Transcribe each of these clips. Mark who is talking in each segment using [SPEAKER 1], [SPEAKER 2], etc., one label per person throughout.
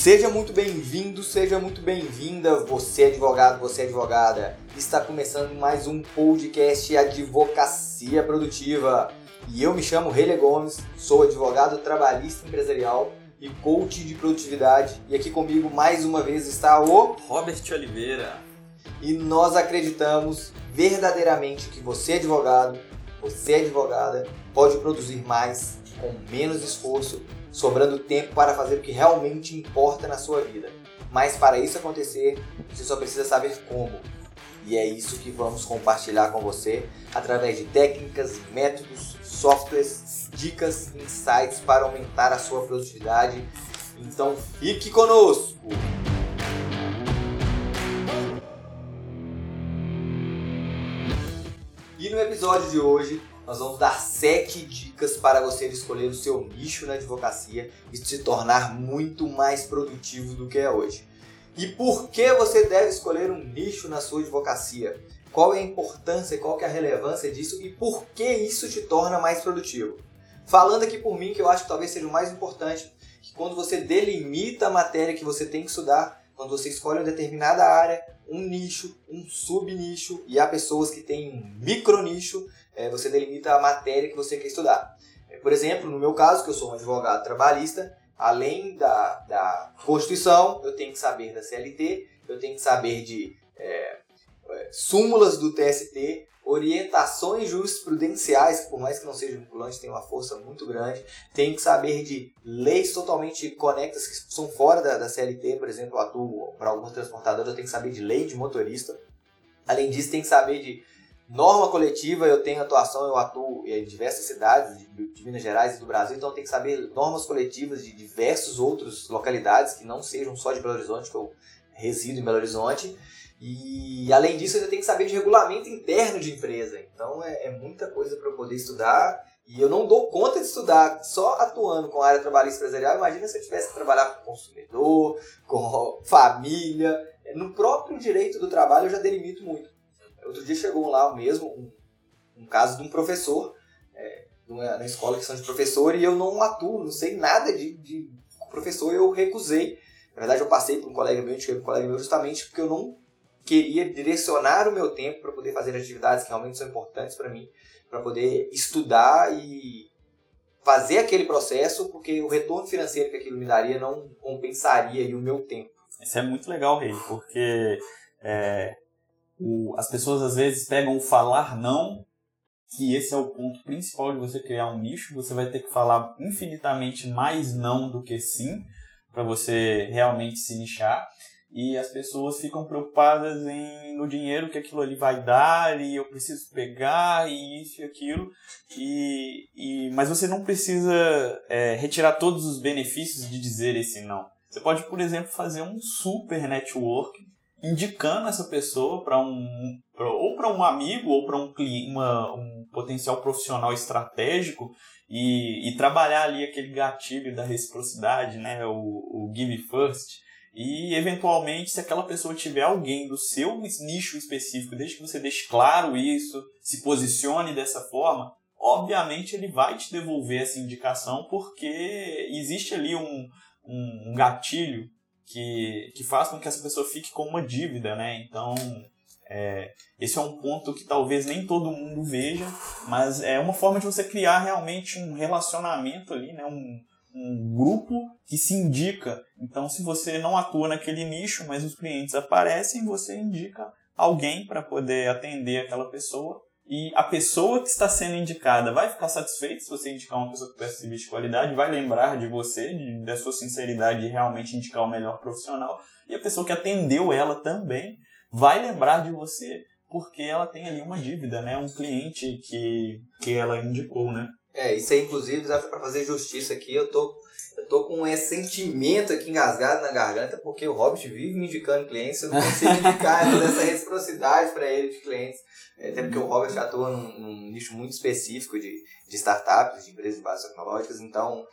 [SPEAKER 1] Seja muito bem-vindo, seja muito bem-vinda, você advogado, você advogada. Está começando mais um podcast Advocacia Produtiva. E eu me chamo Reile Gomes, sou advogado trabalhista empresarial e coach de produtividade. E aqui comigo mais uma vez está o
[SPEAKER 2] Robert Oliveira.
[SPEAKER 1] E nós acreditamos verdadeiramente que você advogado, você advogada, pode produzir mais com menos esforço sobrando tempo para fazer o que realmente importa na sua vida. Mas para isso acontecer, você só precisa saber como. E é isso que vamos compartilhar com você através de técnicas, métodos, softwares, dicas, insights para aumentar a sua produtividade. Então fique conosco! E no episódio de hoje nós vamos dar sete dicas para você escolher o seu nicho na advocacia e se tornar muito mais produtivo do que é hoje. E por que você deve escolher um nicho na sua advocacia? Qual é a importância, qual é a relevância disso e por que isso te torna mais produtivo? Falando aqui por mim, que eu acho que talvez seja o mais importante, que quando você delimita a matéria que você tem que estudar, quando você escolhe uma determinada área, um nicho, um subnicho, e há pessoas que têm um micronicho, é, você delimita a matéria que você quer estudar. É, por exemplo, no meu caso, que eu sou um advogado trabalhista, além da, da Constituição, eu tenho que saber da CLT, eu tenho que saber de é, é súmulas do TST, orientações jurisprudenciais, que por mais que não sejam vinculantes, tem uma força muito grande. Tem que saber de leis totalmente conectas que são fora da, da CLT, por exemplo, eu atuo para alguns transportadores, eu tenho que saber de lei de motorista. Além disso, tem que saber de norma coletiva, eu tenho atuação, eu atuo em diversas cidades de, Minas Gerais e do Brasil, então tem que saber normas coletivas de diversas outras localidades que não sejam só de Belo Horizonte, que eu resido em Belo Horizonte. E além disso, ainda tem que saber de regulamento interno de empresa. Então é, é muita coisa para eu poder estudar. E eu não dou conta de estudar só atuando com a área trabalhista empresarial. Imagina se eu tivesse que trabalhar com consumidor, com família. No próprio direito do trabalho eu já delimito muito. Outro dia chegou lá mesmo um, um caso de um professor, é, na escola que são de professor, e eu não atuo, não sei nada de, de professor, eu recusei. Na verdade, eu passei para um colega meu, indiquei um colega meu justamente porque eu não queria direcionar o meu tempo para poder fazer atividades que realmente são importantes para mim, para poder estudar e fazer aquele processo, porque o retorno financeiro que aquilo me daria não compensaria o meu tempo.
[SPEAKER 2] Isso é muito legal, Rei, porque é, o, as pessoas às vezes pegam o falar não, que esse é o ponto principal de você criar um nicho, você vai ter que falar infinitamente mais não do que sim, para você realmente se nichar. E as pessoas ficam preocupadas em no dinheiro que aquilo ali vai dar e eu preciso pegar e isso e aquilo. E, e mas você não precisa é, retirar todos os benefícios de dizer esse não. Você pode por exemplo fazer um super network indicando essa pessoa para um pra, ou para um amigo ou para um uma, um potencial profissional estratégico e, e trabalhar ali aquele gatilho da reciprocidade né o, o give first. E, eventualmente, se aquela pessoa tiver alguém do seu nicho específico, desde que você deixe claro isso, se posicione dessa forma, obviamente ele vai te devolver essa indicação porque existe ali um, um gatilho que, que faz com que essa pessoa fique com uma dívida, né? Então, é, esse é um ponto que talvez nem todo mundo veja, mas é uma forma de você criar realmente um relacionamento ali, né? Um, um grupo que se indica. Então, se você não atua naquele nicho, mas os clientes aparecem, você indica alguém para poder atender aquela pessoa. E a pessoa que está sendo indicada vai ficar satisfeita se você indicar uma pessoa que presta serviço de qualidade, vai lembrar de você, de, da sua sinceridade de realmente indicar o melhor profissional. E a pessoa que atendeu ela também vai lembrar de você, porque ela tem ali uma dívida, né? Um cliente que, que ela indicou, né?
[SPEAKER 1] É, isso aí, inclusive, para fazer justiça aqui, eu tô, eu tô com esse sentimento aqui engasgado na garganta, porque o Hobbit vive me indicando clientes, eu não consigo indicar essa reciprocidade para ele de clientes. É, até porque o Hobbit atua num, num nicho muito específico de, de startups, de empresas de bases tecnológicas, então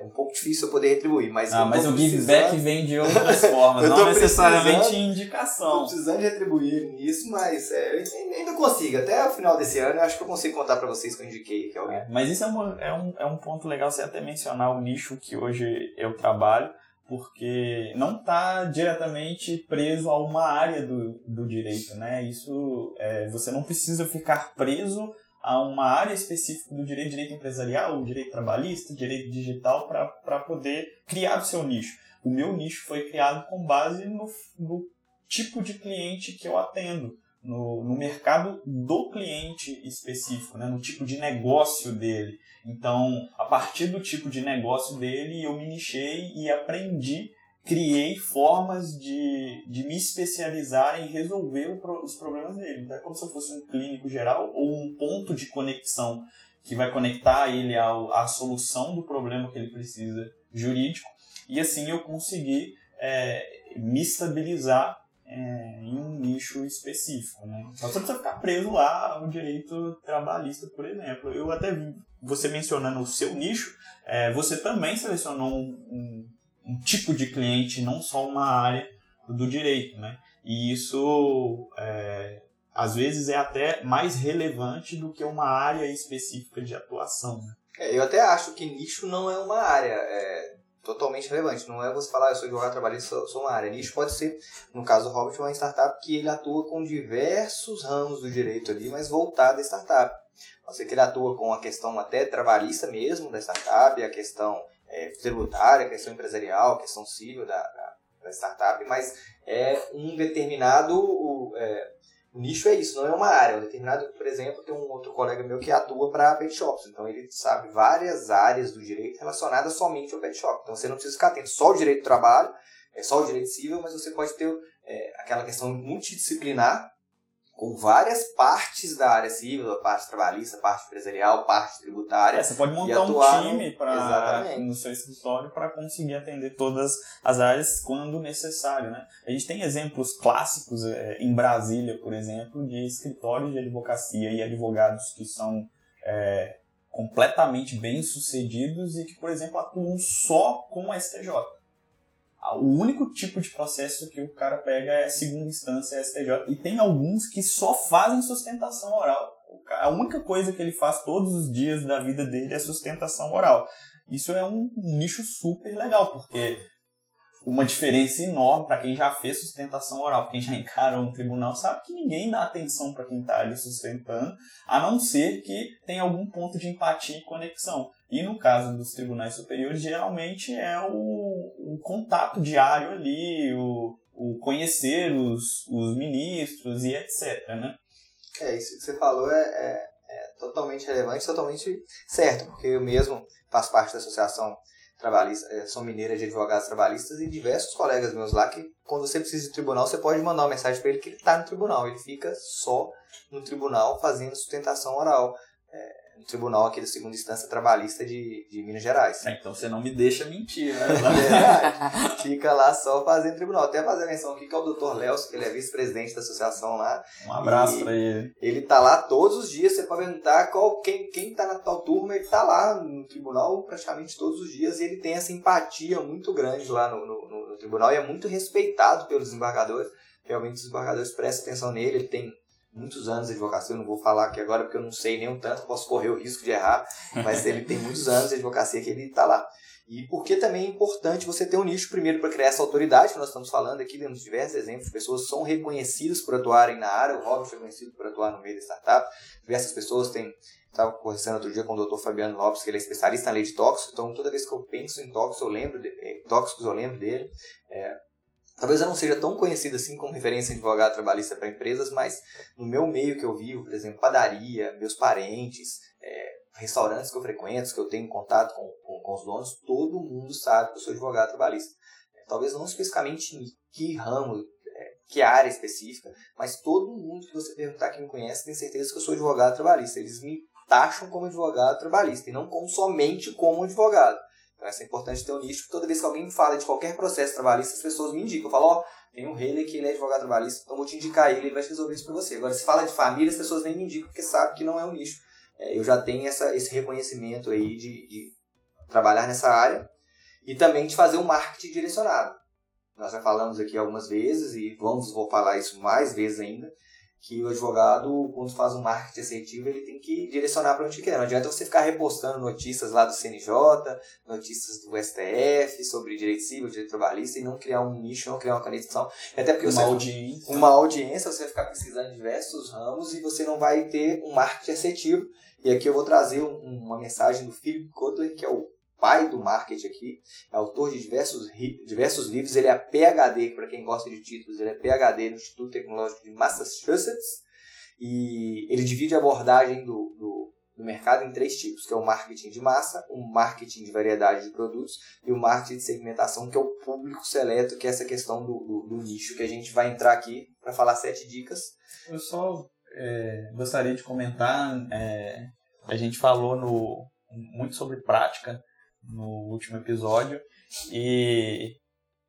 [SPEAKER 1] é um pouco difícil eu poder retribuir. Mas,
[SPEAKER 2] ah, mas o give back vem de outras formas, não necessariamente indicação.
[SPEAKER 1] Estou precisando de retribuir nisso, mas é, ainda consigo. Até o final desse ano eu acho que eu consigo contar para vocês que eu indiquei que alguém. É,
[SPEAKER 2] mas isso é, uma, é, um, é um ponto legal você até mencionar o nicho que hoje eu trabalho, porque não está diretamente preso a uma área do, do direito, né? Isso é, você não precisa ficar preso a uma área específica do direito, direito empresarial, direito trabalhista, direito digital, para poder criar o seu nicho. O meu nicho foi criado com base no, no tipo de cliente que eu atendo, no, no mercado do cliente específico, né? no tipo de negócio dele. Então, a partir do tipo de negócio dele, eu me nichei e aprendi criei formas de, de me especializar em resolver o, os problemas dele. Então é como se eu fosse um clínico geral ou um ponto de conexão que vai conectar ele ao, à solução do problema que ele precisa jurídico. E assim eu consegui é, me estabilizar é, em um nicho específico. Né? Você precisa ficar preso lá ao direito trabalhista, por exemplo. Eu até vi você mencionando o seu nicho, é, você também selecionou um, um um tipo de cliente, não só uma área do direito, né? E isso é, às vezes é até mais relevante do que uma área específica de atuação. Né?
[SPEAKER 1] É, eu até acho que nicho não é uma área é, totalmente relevante. Não é você falar, eu sou advogado trabalhista, sou, sou uma área. Nicho pode ser, no caso do Robert, uma startup que ele atua com diversos ramos do direito ali, mas voltado à startup. Pode ser que ele atua com a questão até trabalhista mesmo da startup, a questão é, tributária, questão empresarial, questão civil da, da, da, startup, mas é um determinado. O, é, o nicho é isso, não é uma área. Um determinado, por exemplo, tem um outro colega meu que atua para pet shops, então ele sabe várias áreas do direito relacionadas somente ao pet shop. Então você não precisa ficar atento só ao direito do trabalho, é só o direito civil, mas você pode ter é, aquela questão multidisciplinar com várias partes da área civil, a parte trabalhista, a parte empresarial, a parte tributária.
[SPEAKER 2] É, você pode montar um time pra, no seu escritório para conseguir atender todas as áreas quando necessário. Né? A gente tem exemplos clássicos é, em Brasília, por exemplo, de escritórios de advocacia e advogados que são é, completamente bem-sucedidos e que, por exemplo, atuam só com o STJ o único tipo de processo que o cara pega é segunda instância STJ. E tem alguns que só fazem sustentação oral. A única coisa que ele faz todos os dias da vida dele é sustentação oral. Isso é um nicho super legal, porque uma diferença enorme para quem já fez sustentação oral, quem já encara um tribunal, sabe que ninguém dá atenção para quem está ali sustentando, a não ser que tenha algum ponto de empatia e conexão. E no caso dos tribunais superiores, geralmente é o, o contato diário ali, o, o conhecer os, os ministros e etc. Né?
[SPEAKER 1] É, isso que você falou é, é, é totalmente relevante, totalmente certo, porque eu mesmo faço parte da associação trabalhista, é, mineira de advogados trabalhistas e diversos colegas meus lá que quando você precisa de tribunal, você pode mandar uma mensagem para ele que ele está no tribunal, ele fica só no tribunal fazendo sustentação oral. É, no tribunal aqui da segunda instância trabalhista de, de Minas Gerais.
[SPEAKER 2] É, então você não me deixa mentir, né?
[SPEAKER 1] é Fica lá só fazendo tribunal. Até fazer a menção aqui que é o Dr. Léo, que ele é vice-presidente da associação lá.
[SPEAKER 2] Um abraço para ele.
[SPEAKER 1] Ele tá lá todos os dias, você pode perguntar qual, quem, quem tá na tal turma, ele tá lá no tribunal praticamente todos os dias e ele tem essa empatia muito grande lá no, no, no, no tribunal e é muito respeitado pelos desembargadores. Realmente os desembargadores prestam atenção nele, ele tem muitos anos de advocacia, eu não vou falar aqui agora porque eu não sei nem um tanto, posso correr o risco de errar, mas ele tem muitos anos de advocacia que ele está lá. E porque também é importante você ter um nicho primeiro para criar essa autoridade que nós estamos falando aqui, temos diversos exemplos, pessoas são reconhecidas por atuarem na área, o Robert foi reconhecido por atuar no meio da startup, diversas pessoas têm estava conversando outro dia com o Dr. Fabiano Lopes, que ele é especialista na lei de tóxicos, então toda vez que eu penso em tóxicos, eu lembro de, eh, tóxicos, eu lembro dele. É, Talvez eu não seja tão conhecido assim como referência de advogado trabalhista para empresas, mas no meu meio que eu vivo, por exemplo, padaria, meus parentes, é, restaurantes que eu frequento, que eu tenho contato com, com, com, os donos, todo mundo sabe que eu sou advogado trabalhista. É, talvez não especificamente em que ramo, é, que área específica, mas todo mundo que você perguntar que me conhece tem certeza que eu sou advogado trabalhista. Eles me taxam como advogado trabalhista e não como somente como advogado. Então, é importante ter um nicho, toda vez que alguém fala de qualquer processo trabalhista, as pessoas me indicam. Eu falo, ó, oh, tem um Haley que ele é advogado trabalhista, então vou te indicar ele, ele vai resolver isso para você. Agora, se fala de família, as pessoas nem me indicam, porque sabem que não é um nicho. É, eu já tenho essa, esse reconhecimento aí de, de trabalhar nessa área e também de fazer um marketing direcionado. Nós já falamos aqui algumas vezes e vamos vou falar isso mais vezes ainda. Que o advogado, quando faz um marketing assertivo, ele tem que direcionar para onde quer. Não adianta você ficar repostando notícias lá do CNJ, notícias do STF sobre direito civil, direito trabalhista e não criar um nicho, não criar uma conexão. Até porque
[SPEAKER 2] uma
[SPEAKER 1] você,
[SPEAKER 2] audiência.
[SPEAKER 1] uma audiência, você vai ficar pesquisando diversos ramos e você não vai ter um marketing assertivo. E aqui eu vou trazer um, uma mensagem do Philip Kotler, que é o pai do marketing aqui, é autor de diversos, diversos livros, ele é PhD, para quem gosta de títulos, ele é PhD no Instituto Tecnológico de Massachusetts, e ele divide a abordagem do, do, do, mercado em três tipos, que é o marketing de massa, o marketing de variedade de produtos e o marketing de segmentação, que é o público seleto, que é essa questão do, do, do nicho, que a gente vai entrar aqui para falar sete dicas.
[SPEAKER 2] Eu só é, gostaria de comentar, é, a gente falou no, muito sobre prática, no último episódio. E,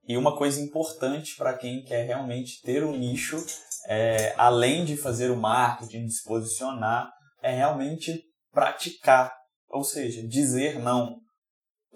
[SPEAKER 2] e uma coisa importante para quem quer realmente ter um nicho, é, além de fazer o marketing, de se posicionar, é realmente praticar. Ou seja, dizer não.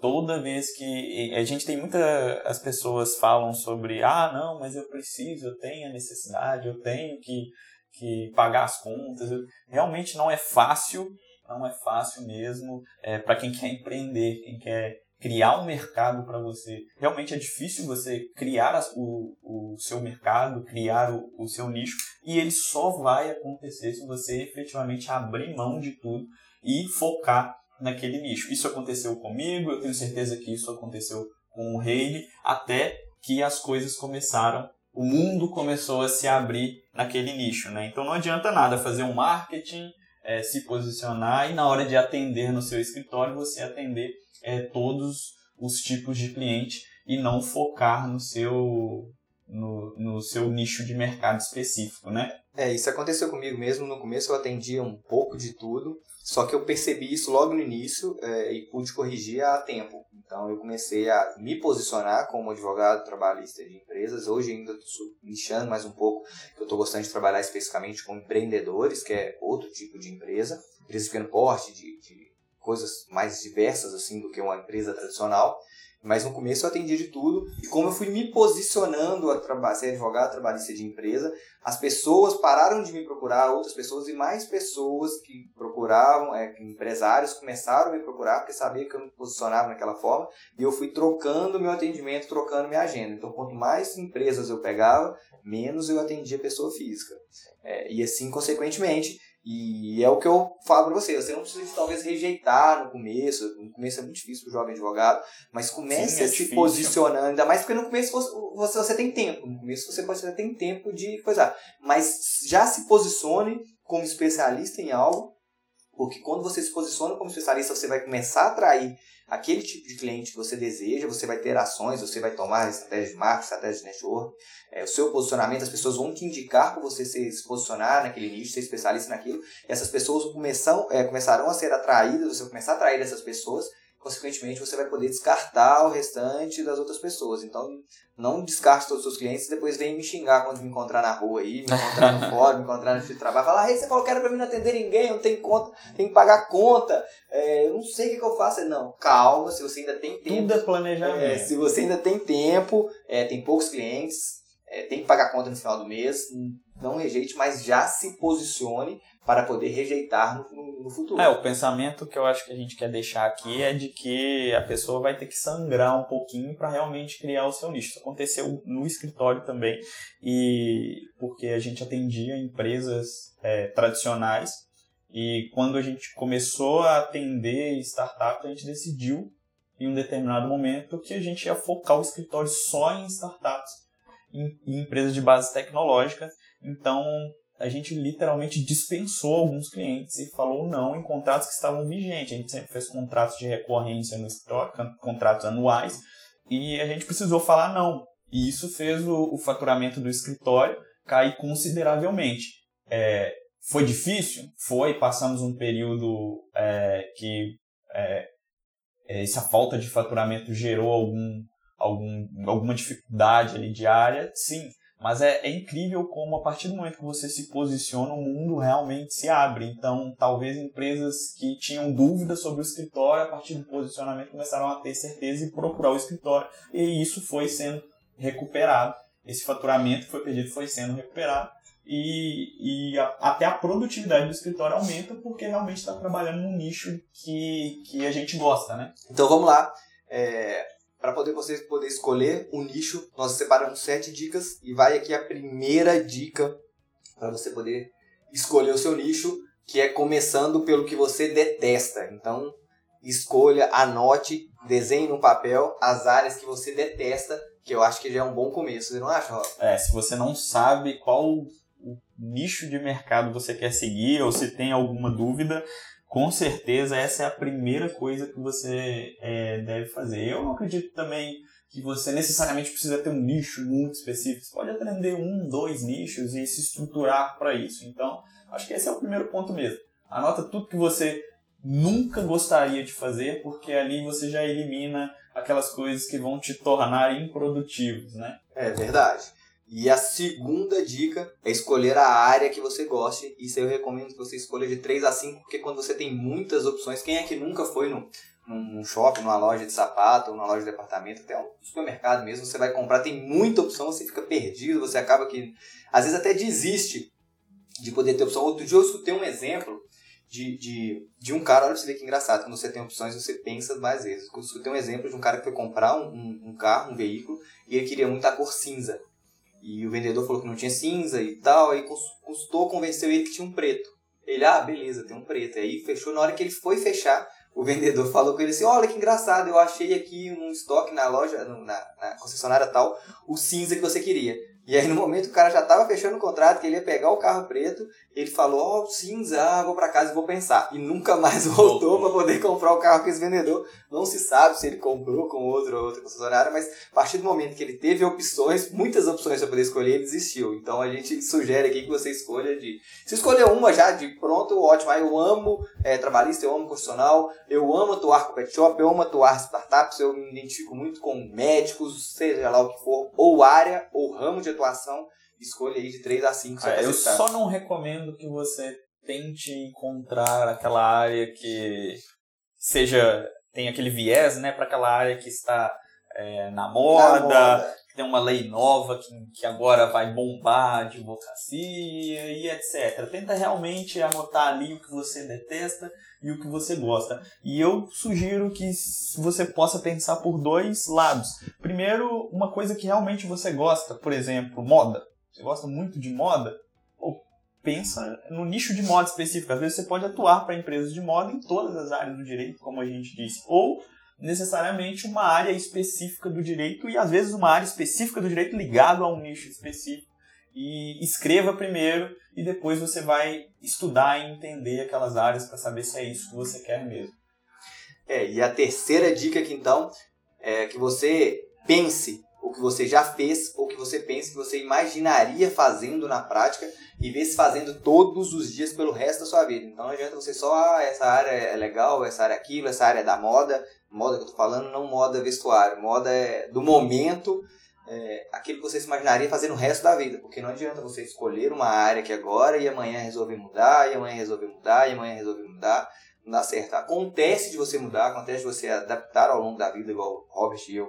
[SPEAKER 2] Toda vez que a gente tem muita. As pessoas falam sobre, ah, não, mas eu preciso, eu tenho a necessidade, eu tenho que, que pagar as contas. Realmente não é fácil não é fácil mesmo é, para quem quer empreender, quem quer criar um mercado para você. Realmente é difícil você criar o, o seu mercado, criar o, o seu nicho, e ele só vai acontecer se você efetivamente abrir mão de tudo e focar naquele nicho. Isso aconteceu comigo, eu tenho certeza que isso aconteceu com o Reine, até que as coisas começaram, o mundo começou a se abrir naquele nicho, né? Então não adianta nada fazer um marketing, é, se posicionar e na hora de atender no seu escritório você atender é, todos os tipos de cliente e não focar no seu no, no seu nicho de mercado específico, né?
[SPEAKER 1] É, isso aconteceu comigo mesmo. No começo eu atendia um pouco de tudo, só que eu percebi isso logo no início é, e pude corrigir a tempo. Então eu comecei a me posicionar como advogado trabalhista de empresas. Hoje ainda estou nichando mais um pouco, eu estou gostando de trabalhar especificamente com empreendedores, que é outro tipo de empresa, empresa de pequeno porte, de, de coisas mais diversas assim do que uma empresa tradicional. Mas no começo eu atendia de tudo. E como eu fui me posicionando a ser advogado trabalhista de empresa, as pessoas pararam de me procurar, outras pessoas, e mais pessoas que procuravam, é, empresários começaram a me procurar, porque sabia que eu me posicionava naquela forma. E eu fui trocando meu atendimento, trocando minha agenda. Então, quanto mais empresas eu pegava, menos eu atendia pessoa física. É, e assim, consequentemente, e é o que eu falo para você, você não precisa talvez rejeitar no começo, no começo é muito difícil para o jovem advogado, mas comece Sim, é a se posicionando, ainda mais porque no começo você, você tem tempo, no começo você pode ter tempo de coisar, mas já se posicione como especialista em algo, porque quando você se posiciona como especialista, você vai começar a atrair aquele tipo de cliente que você deseja, você vai ter ações, você vai tomar estratégia de marketing, estratégia de network, é, o seu posicionamento, as pessoas vão te indicar para você se, se posicionar naquele nicho, ser especialista naquilo, e essas pessoas começam, é, começarão a ser atraídas, você vai começar a atrair essas pessoas, consequentemente você vai poder descartar o restante das outras pessoas. Então, não descarte todos os seus clientes e depois vem me xingar quando me encontrar na rua aí, me encontrar no fórum, me encontrar no de trabalho, falar, hey, você falou que era pra mim não atender ninguém, eu não tenho conta, tenho que pagar conta, é, eu não sei o que, que eu faço. Não, calma, se você ainda tem tempo.
[SPEAKER 2] Tudo é planejamento. É,
[SPEAKER 1] se você ainda tem tempo, é, tem poucos clientes, é, tem que pagar conta no final do mês, não rejeite, mas já se posicione para poder rejeitar no, no, futuro.
[SPEAKER 2] É, o pensamento que eu acho que a gente quer deixar aqui é de que a pessoa vai ter que sangrar um pouquinho para realmente criar o seu nicho. Isso aconteceu no escritório também, e porque a gente atendia empresas é, tradicionais, e quando a gente começou a atender startups, a gente decidiu em um determinado momento que a gente ia focar o escritório só em startups, em, em empresas de base tecnológica. Então, a gente literalmente dispensou alguns clientes e falou não em contratos que estavam vigentes. A gente sempre fez contratos de recorrência no escritório, contratos anuais, e a gente precisou falar não. E isso fez o, o faturamento do escritório cair consideravelmente. É, foi difícil? Foi. Passamos um período é, que é, é essa falta de faturamento gerou algum, algum, alguma dificuldade ali diária, sim. Mas é, é, incrível como a partir do momento que você se posiciona, o mundo realmente se abre. Então, talvez empresas que tinham dúvidas sobre o escritório, a partir do posicionamento, começaram a ter certeza e procurar o escritório. E isso foi sendo recuperado. Esse faturamento que foi perdido foi sendo recuperado e, e a, até a produtividade do escritório aumenta porque realmente está trabalhando num nicho que, que a gente gosta, né?
[SPEAKER 1] Então vamos lá. É, para poder você poder escolher um nicho, nós separamos sete dicas e vai aqui a primeira dica para você poder escolher o seu nicho, que é começando pelo que você detesta. Então escolha, anote, desenhe no papel as áreas que você detesta, que eu acho que já é um bom começo. Você não acha, Rob?
[SPEAKER 2] É, se você não sabe qual nicho de mercado você quer seguir ou se tem alguma dúvida, com certeza essa é a primeira coisa que você é, deve fazer. Eu não acredito também que você necessariamente precisa ter um nicho muito específico. Você pode aprender um, dois nichos e se estruturar para isso. Então, acho que esse é o primeiro ponto mesmo. Anota tudo que você nunca gostaria de fazer, porque ali você já elimina aquelas coisas que vão te tornar improdutivos, né?
[SPEAKER 1] É verdade. E a segunda dica é escolher a área que você goste. Isso eu recomendo que você escolha de 3 a 5, porque quando você tem muitas opções, quem é que nunca foi num, num shopping, numa loja de sapato, numa loja de departamento, até um supermercado mesmo, você vai comprar, tem muita opção, você fica perdido, você acaba que às vezes até desiste de poder ter opção. Outro dia eu escutei um exemplo de, de, de um cara, olha pra você ver que engraçado, quando você tem opções você pensa mais vezes. Eu escutei um exemplo de um cara que foi comprar um, um, um carro, um veículo, e ele queria muito a cor cinza. E o vendedor falou que não tinha cinza e tal, aí custou, convenceu ele que tinha um preto. Ele, ah, beleza, tem um preto. Aí fechou, na hora que ele foi fechar, o vendedor falou com ele assim, olha que engraçado, eu achei aqui um estoque na loja, na, na concessionária tal, o cinza que você queria. E aí no momento o cara já estava fechando o contrato, que ele ia pegar o carro preto, ele falou, ó, oh, cinza, ah, vou para casa e vou pensar. E nunca mais voltou para poder comprar o carro com esse vendedor. Não se sabe se ele comprou com outro ou outra concessionária, mas a partir do momento que ele teve opções, muitas opções para poder escolher, ele desistiu. Então a gente sugere aqui que você escolha de... Se escolher uma já de pronto, ótimo. Aí eu amo é, trabalhista, eu amo constitucional, eu amo atuar com pet shop, eu amo atuar startups, eu me identifico muito com médicos, seja lá o que for, ou área, ou ramo de atuação, escolha aí de 3 a 5.
[SPEAKER 2] É, eu só não recomendo que você tente encontrar aquela área que seja tem aquele viés, né, para aquela área que está é, na, moda, na moda, tem uma lei nova que, que agora vai bombar a advocacia e etc. Tenta realmente anotar ali o que você detesta e o que você gosta. E eu sugiro que você possa pensar por dois lados. Primeiro, uma coisa que realmente você gosta, por exemplo, moda. Você gosta muito de moda? Pensa no nicho de moda específico. Às vezes você pode atuar para empresas de moda em todas as áreas do direito, como a gente disse. Ou necessariamente uma área específica do direito e às vezes uma área específica do direito ligado a um nicho específico e escreva primeiro e depois você vai estudar e entender aquelas áreas para saber se é isso que você quer mesmo.
[SPEAKER 1] É, e a terceira dica aqui então é que você pense o que você já fez ou que você pense que você imaginaria fazendo na prática e ver se fazendo todos os dias pelo resto da sua vida. Então não adianta você só, ah, essa área é legal, essa área é aquilo, essa área é da moda, moda que eu tô falando, não moda vestuário, moda é do momento é, aquilo que você se imaginaria fazer no resto da vida. Porque não adianta você escolher uma área que agora e amanhã resolver mudar, e amanhã resolver mudar, e amanhã resolver mudar. Não dá certo. Acontece de você mudar, acontece de você adaptar ao longo da vida, igual o Robert e eu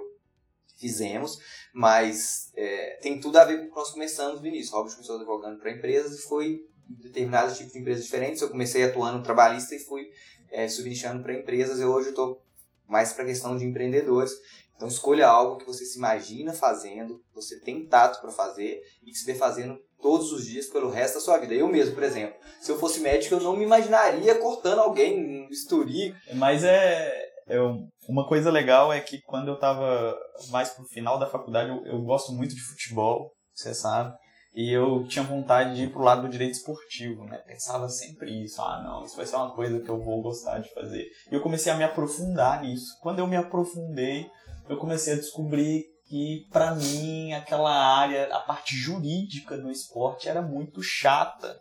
[SPEAKER 1] fizemos, mas é, tem tudo a ver com o que nós começamos no início. O Robert começou advogando para empresas e foi determinados tipos de empresas diferentes. Eu comecei atuando trabalhista e fui é, subnichando para empresas. Eu hoje estou mais para questão de empreendedores. Então escolha algo que você se imagina fazendo, você tem tato para fazer e que se vê fazendo todos os dias pelo resto da sua vida. Eu mesmo, por exemplo, se eu fosse médico, eu não me imaginaria cortando alguém um bisturi.
[SPEAKER 2] Mas é, eu, uma coisa legal é que quando eu estava mais pro final da faculdade, eu, eu gosto muito de futebol, você sabe. E eu tinha vontade de ir pro lado do direito esportivo, né? Pensava sempre isso. Ah, não, isso vai ser uma coisa que eu vou gostar de fazer. E eu comecei a me aprofundar nisso. Quando eu me aprofundei, eu comecei a descobrir que para mim aquela área, a parte jurídica do esporte era muito chata.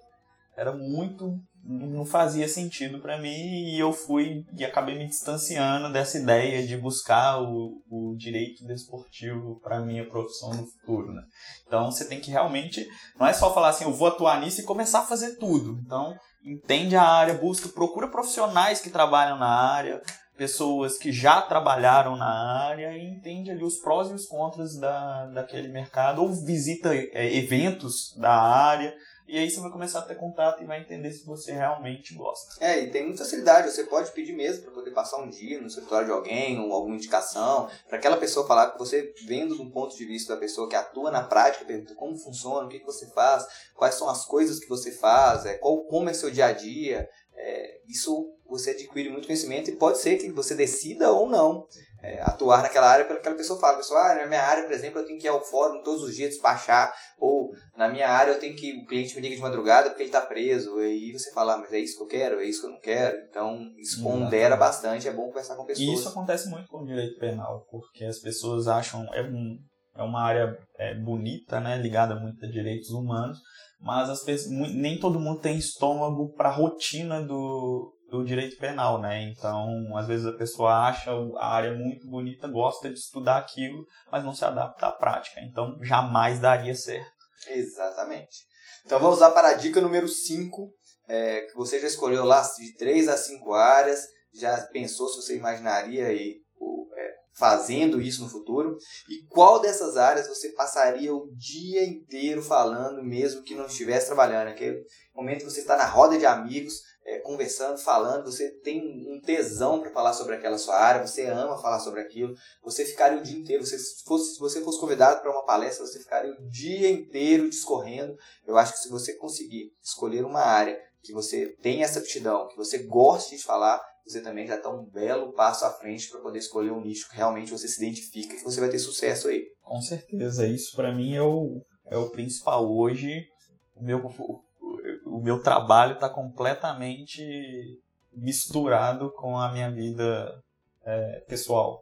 [SPEAKER 2] Era muito não fazia sentido para mim e eu fui e acabei me distanciando dessa ideia de buscar o, o direito desportivo para minha profissão no futuro, né? Então você tem que realmente não é só falar assim, eu vou atuar nisso e começar a fazer tudo. Então entende a área, busca, procura profissionais que trabalham na área, pessoas que já trabalharam na área e entende ali os prós e os contras da, daquele mercado, ou visita é, eventos da área, e aí você vai começar a ter contato e vai entender se você realmente gosta.
[SPEAKER 1] É, e tem muita facilidade, você pode pedir mesmo para poder passar um dia no escritório de alguém, ou alguma indicação, para aquela pessoa falar que você, vendo do ponto de vista da pessoa que atua na prática, pergunta como funciona, o que, você faz, quais são as coisas que você faz, é, qual, como é seu dia a dia, é, isso você adquire muito conhecimento e pode ser que você decida ou não é, atuar naquela área pela aquela pessoa fala, pessoal, ah, na minha área, por exemplo, eu tenho que ir ao fórum todos os dias despachar, ou na minha área eu tenho que o cliente me liga de madrugada porque ele está preso, e aí você fala, ah, mas é isso que eu quero, é isso que eu não quero, então isso pondera bastante, é bom conversar com pessoas.
[SPEAKER 2] E isso acontece muito com o direito penal, porque as pessoas acham, é, um, é uma área é, bonita, né, ligada muito a direitos humanos, mas as pessoas, nem todo mundo tem estômago para a rotina do, do direito penal, né? Então, às vezes a pessoa acha a área muito bonita, gosta de estudar aquilo, mas não se adapta à prática. Então, jamais daria certo.
[SPEAKER 1] Exatamente. Então, vamos lá para a dica número 5, é, que você já escolheu lá de 3 a 5 áreas, já pensou se você imaginaria aí o, é, fazendo isso no futuro? E qual dessas áreas você passaria o dia inteiro falando, mesmo que não estivesse trabalhando? Aquele momento que você está na roda de amigos, é, conversando, falando, você tem um tesão para falar sobre aquela sua área, você ama falar sobre aquilo, você ficaria o dia inteiro, você, se, fosse, se você fosse convidado para uma palestra, você ficaria o dia inteiro discorrendo. Eu acho que se você conseguir escolher uma área que você tem essa aptidão, que você goste de falar, você também já está um belo passo à frente para poder escolher um nicho que realmente você se identifica, que você vai ter sucesso aí.
[SPEAKER 2] Com certeza, isso para mim é o, é o principal. Hoje, o meu, o meu trabalho está completamente misturado com a minha vida é, pessoal.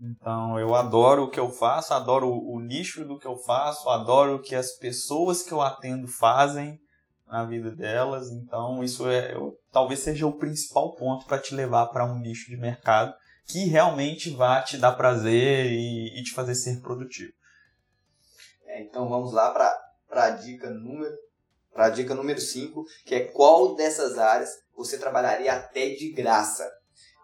[SPEAKER 2] Então eu adoro o que eu faço, adoro o, nicho do que eu faço, adoro o que as pessoas que eu atendo fazem na vida delas. Então isso é eu, talvez seja o principal ponto para te levar para um nicho de mercado que realmente vai te dar prazer e, e te fazer ser produtivo.
[SPEAKER 1] É, então vamos lá para a dica número para a dica número 5, que é qual dessas áreas você trabalharia até de graça.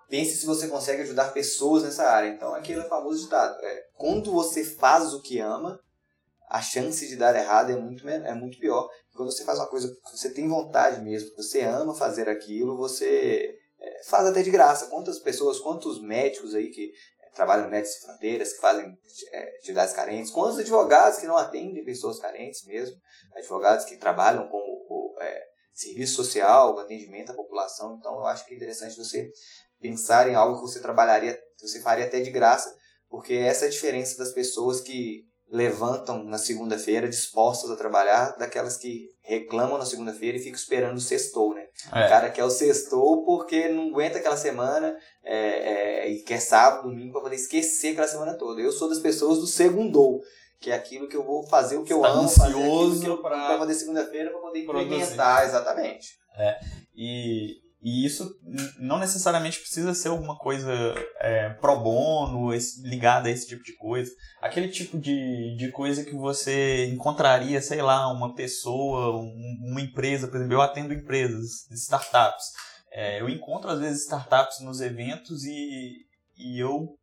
[SPEAKER 1] Pense se você consegue ajudar pessoas nessa área. Então, aquele é famoso ditado. É, quando você faz o que ama, a chance de dar errado é muito, é muito pior. Quando você faz uma coisa que você tem vontade mesmo, você ama fazer aquilo, você é, faz até de graça. Quantas pessoas, quantos médicos aí que trabalham Médicos Sem Fronteiras, que fazem é, atividades carentes, quantos advogados que não atendem pessoas carentes mesmo, advogados que trabalham com o, é, serviço social, atendimento à população. Então, eu acho que é interessante você pensar em algo que você trabalharia, que você faria até de graça, porque essa é a diferença das pessoas que levantam na segunda-feira dispostas a trabalhar daquelas que reclamam na segunda-feira e ficam esperando o sextou, né? É. O cara quer o sextou porque não aguenta aquela semana é, é, e quer sábado, domingo para poder esquecer aquela semana toda. Eu sou das pessoas do segundou, que é aquilo que eu vou fazer o que eu tá amo,
[SPEAKER 2] fazer
[SPEAKER 1] para fazer segunda-feira para poder implementar, exatamente.
[SPEAKER 2] É. E e isso não necessariamente precisa ser alguma coisa é, pro bono, ligada a esse tipo de coisa. Aquele tipo de, de coisa que você encontraria, sei lá, uma pessoa, um, uma empresa, por exemplo, eu atendo empresas, startups. É, eu encontro às vezes startups nos eventos e, e eu.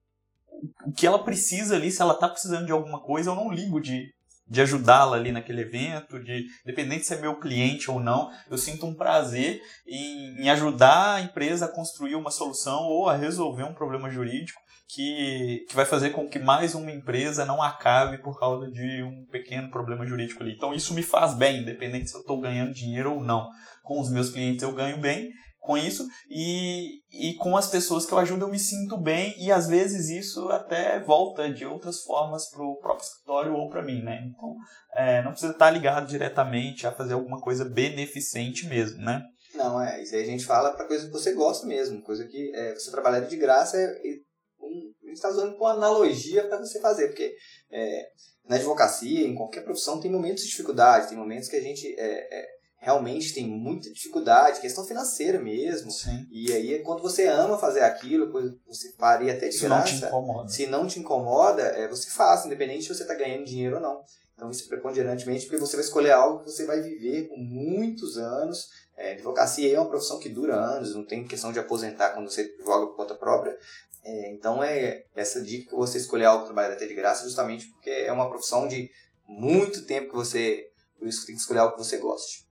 [SPEAKER 2] O que ela precisa ali, se ela está precisando de alguma coisa, eu não ligo de de ajudá-la ali naquele evento, de independente se é meu cliente ou não, eu sinto um prazer em, em, ajudar a empresa a construir uma solução ou a resolver um problema jurídico que, que vai fazer com que mais uma empresa não acabe por causa de um pequeno problema jurídico ali. Então isso me faz bem, independente se eu estou ganhando dinheiro ou não. Com os meus clientes eu ganho bem com isso e, e com as pessoas que eu ajudo eu me sinto bem e às vezes isso até volta de outras formas para o próprio escritório ou para mim, né? Então é, não precisa estar ligado diretamente a fazer alguma coisa beneficente mesmo, né?
[SPEAKER 1] Não, é, isso aí a gente fala para coisa que você gosta mesmo, coisa que é, você trabalhar de graça é, é um, a gente está usando com analogia para você fazer, porque é, na advocacia, em qualquer profissão, tem momentos de dificuldade, tem momentos que a gente é, é realmente tem muita dificuldade, questão financeira mesmo.
[SPEAKER 2] Sim.
[SPEAKER 1] E aí, quando você ama fazer aquilo, você faria até de
[SPEAKER 2] se
[SPEAKER 1] graça.
[SPEAKER 2] Se não te incomoda.
[SPEAKER 1] Se não te incomoda, é, você faz, independente se você está ganhando dinheiro ou não. Então, isso é preponderantemente porque você vai escolher algo que você vai viver por muitos anos. É, advocacia é uma profissão que dura anos, não tem questão de aposentar quando você advoga por conta própria. É, então, é essa dica que você escolher algo que trabalha até de graça, justamente porque é uma profissão de muito tempo que você. Por isso que tem que escolher algo que você goste.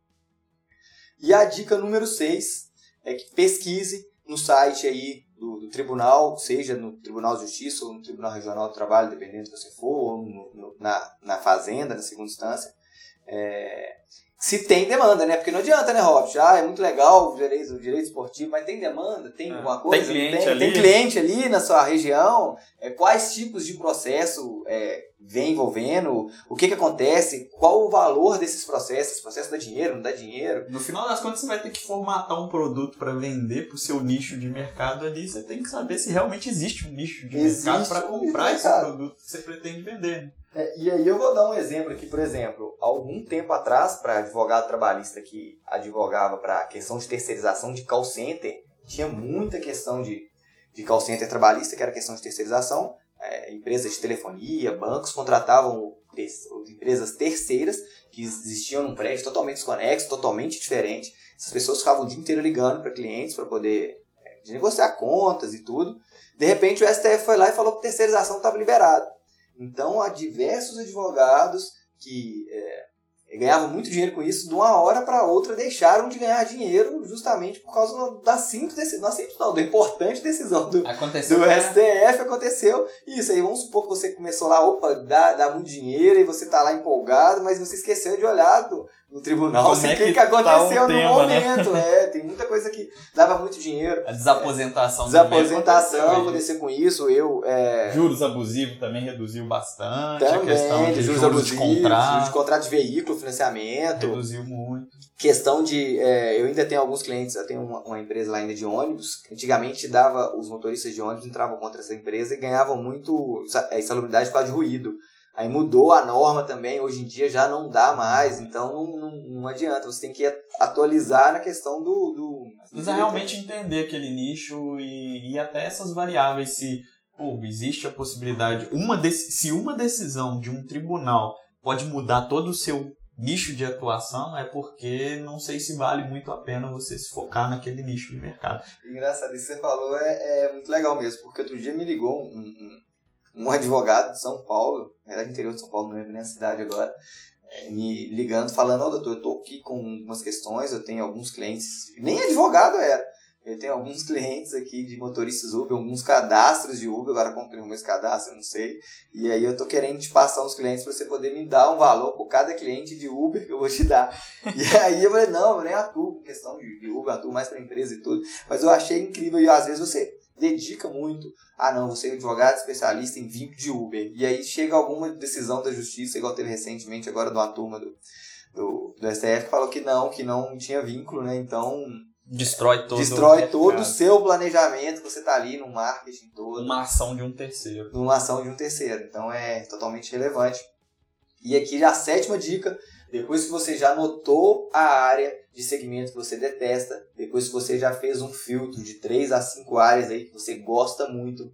[SPEAKER 1] E a dica número 6 é que pesquise no site aí do, do, tribunal, seja no Tribunal de Justiça ou no Tribunal Regional do Trabalho, dependendo de você for, ou no, no, na, na Fazenda, na segunda instância, é, se tem demanda, né? Porque não adianta, né, Robert? Ah, é muito legal o direito, o direito esportivo, mas tem demanda? Tem é. alguma coisa?
[SPEAKER 2] Tem cliente
[SPEAKER 1] tem,
[SPEAKER 2] ali?
[SPEAKER 1] Tem cliente ali na sua região? É, quais tipos de processo é, vem envolvendo? O que que acontece? Qual o valor desses processos? Esse processo dá dinheiro, não dá dinheiro?
[SPEAKER 2] No final das contas, você vai ter que formatar um produto para vender para o seu nicho de mercado ali. Você tem que saber se realmente existe um nicho de existe mercado para comprar esse produto que você pretende vender.
[SPEAKER 1] É, e aí eu vou dar um exemplo aqui, por exemplo, algum tempo atrás, para advogado trabalhista que advogava para questão de terceirização de call center, tinha muita questão de, de call center trabalhista, que era questão de terceirização, é, empresas de telefonia, bancos contratavam empresas terceiras que existiam num prédio totalmente desconexo, totalmente diferente. Essas pessoas ficavam o dia inteiro ligando para clientes para poder é, negociar contas e tudo. De repente o STF foi lá e falou que terceirização estava liberada. Então há diversos advogados que é, ganhavam muito dinheiro com isso, de uma hora para outra deixaram de ganhar dinheiro justamente por causa da simples decisão, não, simples não, da importante decisão do,
[SPEAKER 2] aconteceu,
[SPEAKER 1] do né? STF, aconteceu isso. Aí vamos supor que você começou lá, opa, dá, dá muito dinheiro e você tá lá empolgado, mas você esqueceu de olhar do, no tribunal
[SPEAKER 2] Como
[SPEAKER 1] assim,
[SPEAKER 2] é
[SPEAKER 1] o que,
[SPEAKER 2] que
[SPEAKER 1] que aconteceu
[SPEAKER 2] tá um
[SPEAKER 1] no
[SPEAKER 2] tema, né?
[SPEAKER 1] momento. É, tem muita coisa que dava muito dinheiro.
[SPEAKER 2] A desaposentação.
[SPEAKER 1] Desaposentação
[SPEAKER 2] também
[SPEAKER 1] aconteceu com isso. Eu, é,
[SPEAKER 2] Juros abusivos também reduziu bastante.
[SPEAKER 1] Também,
[SPEAKER 2] a questão de,
[SPEAKER 1] de
[SPEAKER 2] juros,
[SPEAKER 1] juros
[SPEAKER 2] de
[SPEAKER 1] abusivos,
[SPEAKER 2] contrato.
[SPEAKER 1] juros de contrato de veículo, financiamento.
[SPEAKER 2] Reduziu muito.
[SPEAKER 1] Questão de. é, eu ainda tenho alguns clientes, eu tenho uma, uma empresa lá ainda de ônibus. Antigamente dava, os motoristas de ônibus entravam contra essa empresa e ganhavam muito é, insalubridade por causa de ruído. Aí mudou a norma também, hoje em dia já não dá mais, então não, não, não adianta, você tem que atualizar na questão do. do
[SPEAKER 2] Precisa realmente entender aquele nicho e, e até essas variáveis. Se pô, existe a possibilidade. Uma dec- se uma decisão de um tribunal pode mudar todo o seu nicho de atuação, é porque não sei se vale muito a pena você se focar naquele nicho de mercado.
[SPEAKER 1] Engraçado, isso que você falou é, é muito legal mesmo, porque outro dia me ligou um, um, um advogado de São Paulo, na verdade interior de São Paulo, não lembro nem a cidade agora, é, me ligando, falando, ó doutor, eu tô aqui com umas questões, eu tenho alguns clientes, nem advogado era, eu tenho alguns clientes aqui de motoristas Uber, alguns cadastros de Uber, agora comprei meus cadastros, eu não sei, e aí eu tô querendo te passar uns clientes para você poder me dar um valor por cada cliente de Uber que eu vou te dar. E aí eu falei, não, eu nem atuo com questão de de Uber, atuo mais para empresa e tudo, mas eu achei incrível e às vezes você dedica muito. Ah, não, você é advogado especialista em vínculo de Uber. E aí chega alguma decisão da justiça, igual teve recentemente agora de uma turma do, do, do STF, que falou que não, que não tinha vínculo, né? Então
[SPEAKER 2] Destrói todo
[SPEAKER 1] destrói todo o seu planejamento, você tá ali no marketing todo,
[SPEAKER 2] uma ação de um terceiro.
[SPEAKER 1] numa ação de um terceiro. Então é totalmente relevante. E aqui já a sétima dica, depois que você já notou a área de segmento que você detesta, depois que você já fez um filtro de 3 a 5 áreas aí que você gosta muito,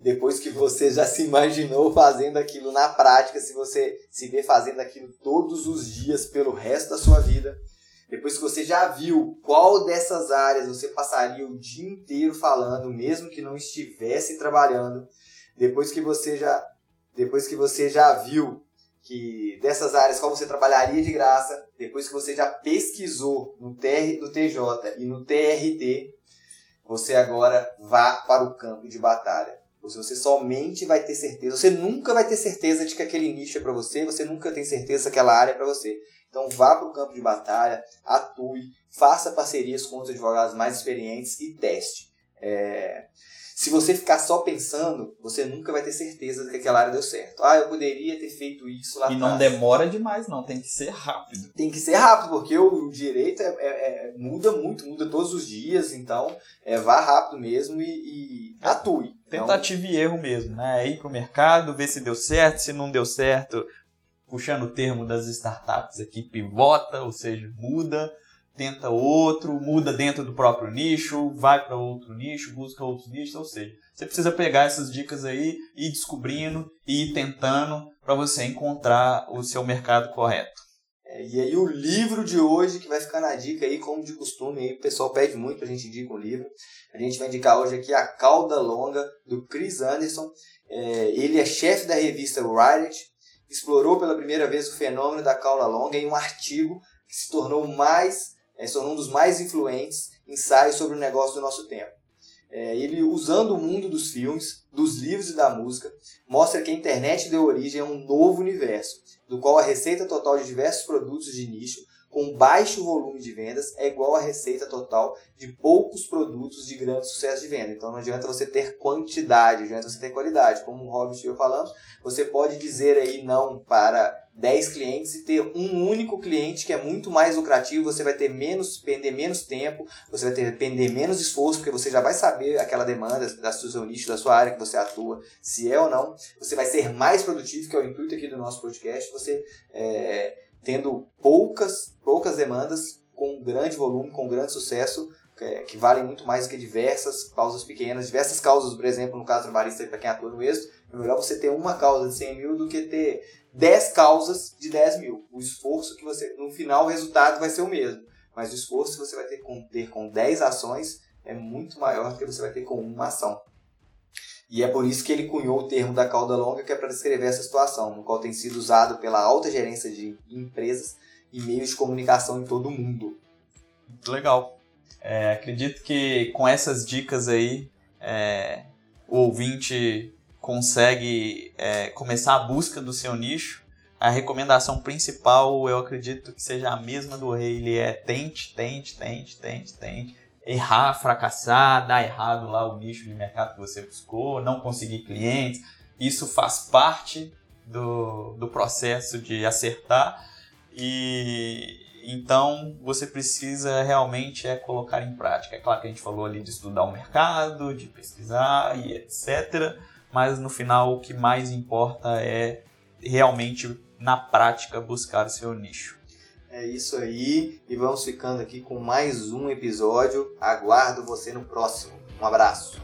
[SPEAKER 1] depois que você já se imaginou fazendo aquilo na prática, se você se vê fazendo aquilo todos os dias pelo resto da sua vida, depois que você já viu qual dessas áreas você passaria o dia inteiro falando, mesmo que não estivesse trabalhando, depois que você já depois que você já viu que dessas áreas qual você trabalharia de graça, depois que você já pesquisou no TR do TJ e no TRT, você agora vá para o campo de batalha. Você somente vai ter certeza, você nunca vai ter certeza de que aquele nicho é para você, você nunca tem certeza que aquela área é para você. Então vá para o campo de batalha, atue, faça parcerias com os advogados mais experientes e teste. É, Se você ficar só pensando, você nunca vai ter certeza de que aquela área deu certo. Ah, eu poderia ter feito isso lá
[SPEAKER 2] E não
[SPEAKER 1] atrás.
[SPEAKER 2] demora demais, não. Tem que ser rápido.
[SPEAKER 1] Tem que ser rápido, porque o direito é, é- é- muda muito, muda todos os dias, então é, vá rápido mesmo e, e atue. Então,
[SPEAKER 2] Tentativa e erro mesmo, né? Ir pro mercado, ver se deu certo, se não deu certo, puxando o termo das startups aqui, pivota, ou seja, muda, tenta outro, muda dentro do próprio nicho, vai para outro nicho, busca outros nichos, ou seja, você precisa pegar essas dicas aí e ir descobrindo e ir tentando para você encontrar o seu mercado correto.
[SPEAKER 1] É, e aí o livro de hoje, que vai ficar na dica aí, como de costume, aí, o pessoal pede muito pra gente indicar um livro. A gente vai indicar hoje aqui A Cauda Longa, do Chris Anderson. É, ele é chefe da revista Wired, explorou pela primeira vez o fenômeno da cauda longa em um artigo que se tornou mais é, se tornou um dos mais influentes ensaios sobre o negócio do nosso tempo. É, ele, usando o mundo dos filmes, dos livros e da música, mostra que a internet deu origem a um novo universo, do qual a receita total de diversos produtos de nicho com baixo volume de vendas é igual à receita total de poucos produtos de grande sucesso de venda. Então não adianta você ter quantidade, adianta você ter qualidade. Como o Robin esteve falando, você pode dizer aí não para 10 clientes e ter um único cliente que é muito mais lucrativo, você vai ter menos, perder menos tempo, você vai ter perder menos esforço, porque você já vai saber aquela demanda da seu nicho, da sua área que você atua, se é ou não. Você vai ser mais produtivo, que é o intuito aqui do nosso podcast. Você é, tendo poucas, poucas demandas com grande volume, com grande sucesso, é, que valem muito mais do que diversas causas pequenas. Diversas causas, por exemplo, no caso do barista, para quem atua no êxito, é melhor você ter uma causa de 100 mil do que ter 10 causas de 10 mil. O esforço que você, no final, o resultado vai ser o mesmo. Mas o esforço que você vai ter com, ter com 10 ações é muito maior do que você vai ter com uma ação. E é por isso que ele cunhou o termo da cauda longa, que é para descrever essa situação, no qual tem sido usado pela alta gerência de empresas e meios de comunicação em todo o mundo.
[SPEAKER 2] Muito legal. É, acredito que com essas dicas aí, é, o ouvinte consegue é, começar a busca do seu nicho. A recomendação principal, eu acredito que seja a mesma do rei, ele é tente, tente, tente, tente, tente errar, fracassar, dar errado lá o nicho de mercado que você buscou, não conseguir clientes. Isso faz parte do, do processo de acertar e então você precisa realmente é colocar em prática. É claro que a gente falou ali de estudar o mercado, de pesquisar e etc. Mas no final o que mais importa é realmente na prática buscar o seu nicho.
[SPEAKER 1] É isso aí. E vamos ficando aqui com mais um episódio. Aguardo você no próximo. Um abraço.